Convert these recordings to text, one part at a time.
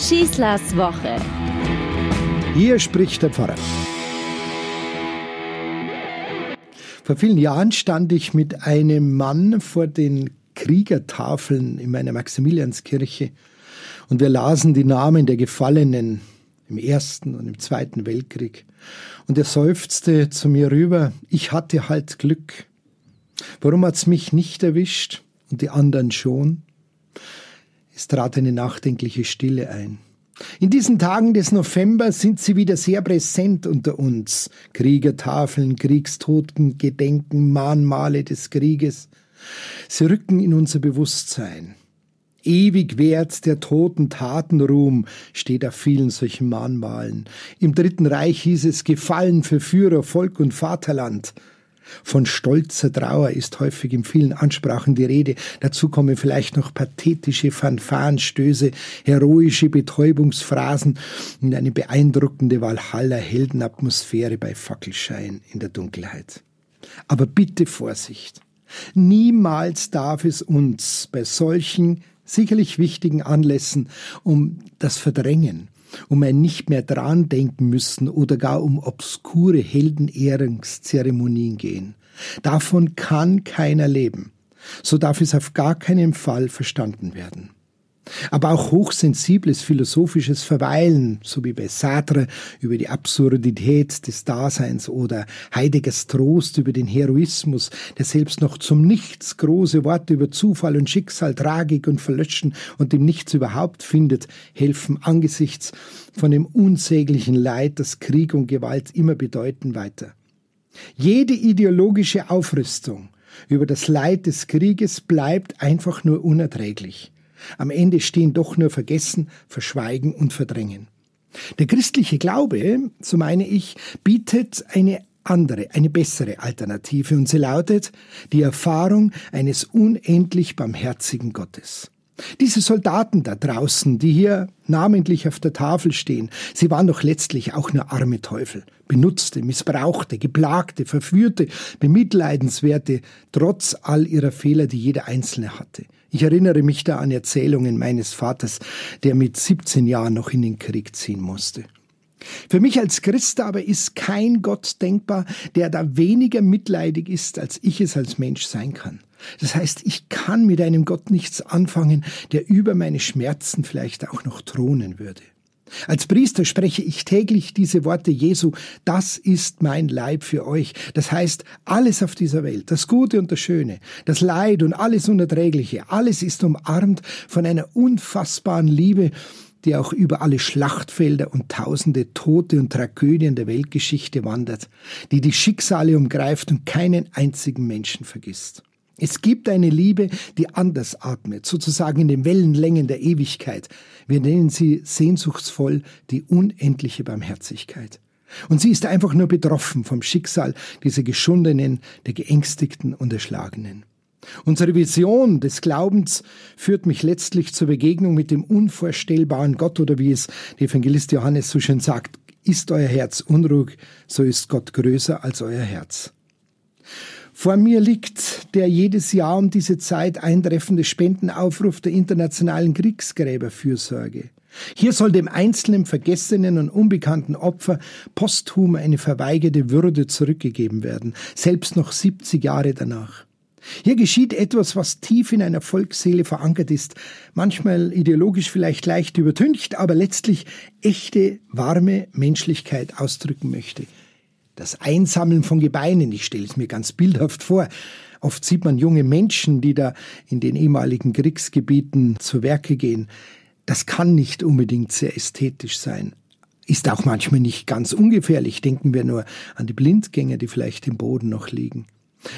Schießlers Woche. Hier spricht der Pfarrer. Vor vielen Jahren stand ich mit einem Mann vor den Kriegertafeln in meiner Maximilianskirche und wir lasen die Namen der Gefallenen im Ersten und im Zweiten Weltkrieg. Und er seufzte zu mir rüber, ich hatte halt Glück. Warum hat's mich nicht erwischt und die anderen schon? Es trat eine nachdenkliche Stille ein. In diesen Tagen des November sind sie wieder sehr präsent unter uns. Kriegertafeln, Kriegstoten, Gedenken, Mahnmale des Krieges. Sie rücken in unser Bewusstsein. Ewig währt der toten Tatenruhm, steht auf vielen solchen Mahnmalen. Im Dritten Reich hieß es Gefallen für Führer, Volk und Vaterland. Von stolzer Trauer ist häufig in vielen Ansprachen die Rede. Dazu kommen vielleicht noch pathetische Fanfarenstöße, heroische Betäubungsphrasen und eine beeindruckende Walhalla-Heldenatmosphäre bei Fackelschein in der Dunkelheit. Aber bitte Vorsicht. Niemals darf es uns bei solchen sicherlich wichtigen Anlässen um das Verdrängen, um ein nicht mehr dran denken müssen oder gar um obskure Heldenehrungszeremonien gehen. Davon kann keiner leben. So darf es auf gar keinen Fall verstanden werden. Aber auch hochsensibles philosophisches Verweilen, so wie bei Sartre über die Absurdität des Daseins oder Heideggers Trost über den Heroismus, der selbst noch zum Nichts große Worte über Zufall und Schicksal, Tragik und Verlöschen und dem Nichts überhaupt findet, helfen angesichts von dem unsäglichen Leid, das Krieg und Gewalt immer bedeuten, weiter. Jede ideologische Aufrüstung über das Leid des Krieges bleibt einfach nur unerträglich. Am Ende stehen doch nur Vergessen, Verschweigen und Verdrängen. Der christliche Glaube, so meine ich, bietet eine andere, eine bessere Alternative und sie lautet die Erfahrung eines unendlich barmherzigen Gottes. Diese Soldaten da draußen, die hier namentlich auf der Tafel stehen, sie waren doch letztlich auch nur arme Teufel, benutzte, missbrauchte, geplagte, verführte, bemitleidenswerte, trotz all ihrer Fehler, die jeder Einzelne hatte. Ich erinnere mich da an Erzählungen meines Vaters, der mit 17 Jahren noch in den Krieg ziehen musste. Für mich als Christ aber ist kein Gott denkbar, der da weniger mitleidig ist, als ich es als Mensch sein kann. Das heißt, ich kann mit einem Gott nichts anfangen, der über meine Schmerzen vielleicht auch noch thronen würde. Als Priester spreche ich täglich diese Worte Jesu, das ist mein Leib für euch. Das heißt, alles auf dieser Welt, das Gute und das Schöne, das Leid und alles Unerträgliche, alles ist umarmt von einer unfassbaren Liebe, die auch über alle Schlachtfelder und tausende Tote und Tragödien der Weltgeschichte wandert, die die Schicksale umgreift und keinen einzigen Menschen vergisst. Es gibt eine Liebe, die anders atmet, sozusagen in den Wellenlängen der Ewigkeit. Wir nennen sie sehnsuchtsvoll die unendliche Barmherzigkeit. Und sie ist einfach nur betroffen vom Schicksal dieser Geschundenen, der Geängstigten und Erschlagenen. Unsere Vision des Glaubens führt mich letztlich zur Begegnung mit dem unvorstellbaren Gott oder wie es der Evangelist Johannes so schön sagt, ist euer Herz unruhig, so ist Gott größer als euer Herz. Vor mir liegt der jedes Jahr um diese Zeit eintreffende Spendenaufruf der internationalen Kriegsgräberfürsorge. Hier soll dem einzelnen vergessenen und unbekannten Opfer posthum eine verweigerte Würde zurückgegeben werden, selbst noch 70 Jahre danach. Hier geschieht etwas, was tief in einer Volksseele verankert ist, manchmal ideologisch vielleicht leicht übertüncht, aber letztlich echte, warme Menschlichkeit ausdrücken möchte. Das Einsammeln von Gebeinen, ich stelle es mir ganz bildhaft vor. Oft sieht man junge Menschen, die da in den ehemaligen Kriegsgebieten zu Werke gehen. Das kann nicht unbedingt sehr ästhetisch sein. Ist auch manchmal nicht ganz ungefährlich. Denken wir nur an die Blindgänger, die vielleicht im Boden noch liegen.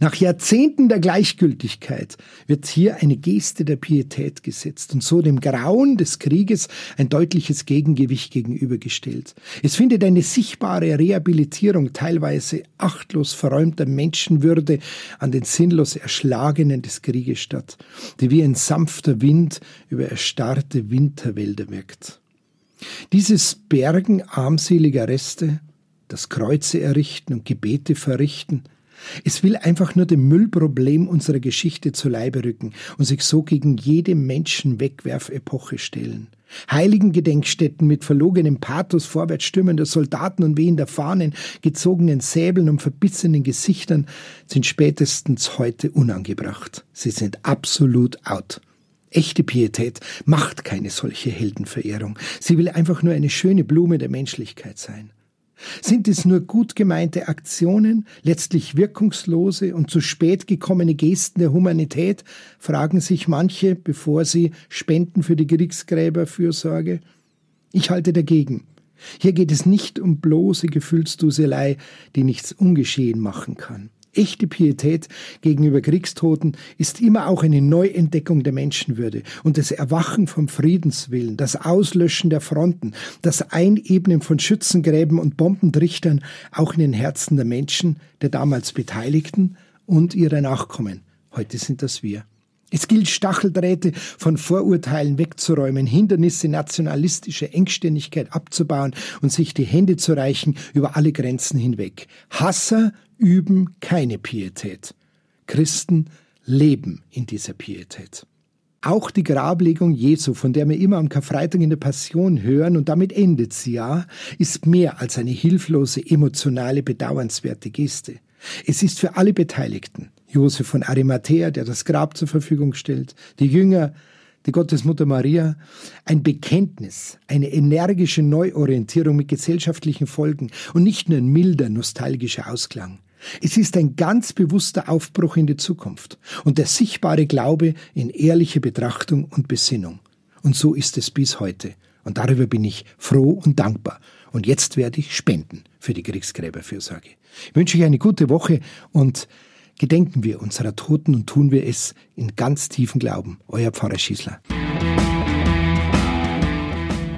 Nach Jahrzehnten der Gleichgültigkeit wird hier eine Geste der Pietät gesetzt und so dem Grauen des Krieges ein deutliches Gegengewicht gegenübergestellt. Es findet eine sichtbare Rehabilitierung teilweise achtlos verräumter Menschenwürde an den sinnlos Erschlagenen des Krieges statt, die wie ein sanfter Wind über erstarrte Winterwälder wirkt. Dieses Bergen armseliger Reste, das Kreuze errichten und Gebete verrichten – es will einfach nur dem Müllproblem unserer Geschichte zu Leibe rücken und sich so gegen jede Menschenwegwerfepoche stellen. Heiligen Gedenkstätten mit verlogenem Pathos vorwärtsstürmender Soldaten und wehender Fahnen, gezogenen Säbeln und verbissenen Gesichtern sind spätestens heute unangebracht. Sie sind absolut out. Echte Pietät macht keine solche Heldenverehrung. Sie will einfach nur eine schöne Blume der Menschlichkeit sein. Sind es nur gut gemeinte Aktionen, letztlich wirkungslose und zu spät gekommene Gesten der Humanität, fragen sich manche, bevor sie spenden für die Kriegsgräberfürsorge? Ich halte dagegen. Hier geht es nicht um bloße Gefühlsduselei, die nichts ungeschehen machen kann. Echte Pietät gegenüber Kriegstoten ist immer auch eine Neuentdeckung der Menschenwürde und das Erwachen vom Friedenswillen, das Auslöschen der Fronten, das Einebnen von Schützengräben und Bombentrichtern auch in den Herzen der Menschen, der damals Beteiligten und ihrer Nachkommen. Heute sind das wir. Es gilt, Stacheldrähte von Vorurteilen wegzuräumen, Hindernisse nationalistischer Engständigkeit abzubauen und sich die Hände zu reichen über alle Grenzen hinweg. Hasser üben keine Pietät. Christen leben in dieser Pietät. Auch die Grablegung Jesu, von der wir immer am Karfreitag in der Passion hören, und damit endet sie ja, ist mehr als eine hilflose, emotionale, bedauernswerte Geste. Es ist für alle Beteiligten, Josef von Arimathea, der das Grab zur Verfügung stellt, die Jünger, die Gottesmutter Maria, ein Bekenntnis, eine energische Neuorientierung mit gesellschaftlichen Folgen und nicht nur ein milder, nostalgischer Ausklang. Es ist ein ganz bewusster Aufbruch in die Zukunft und der sichtbare Glaube in ehrliche Betrachtung und Besinnung. Und so ist es bis heute. Und darüber bin ich froh und dankbar. Und jetzt werde ich spenden für die Kriegsgräberfürsorge. Ich wünsche euch eine gute Woche und gedenken wir unserer Toten und tun wir es in ganz tiefen Glauben. Euer Pfarrer Schießler.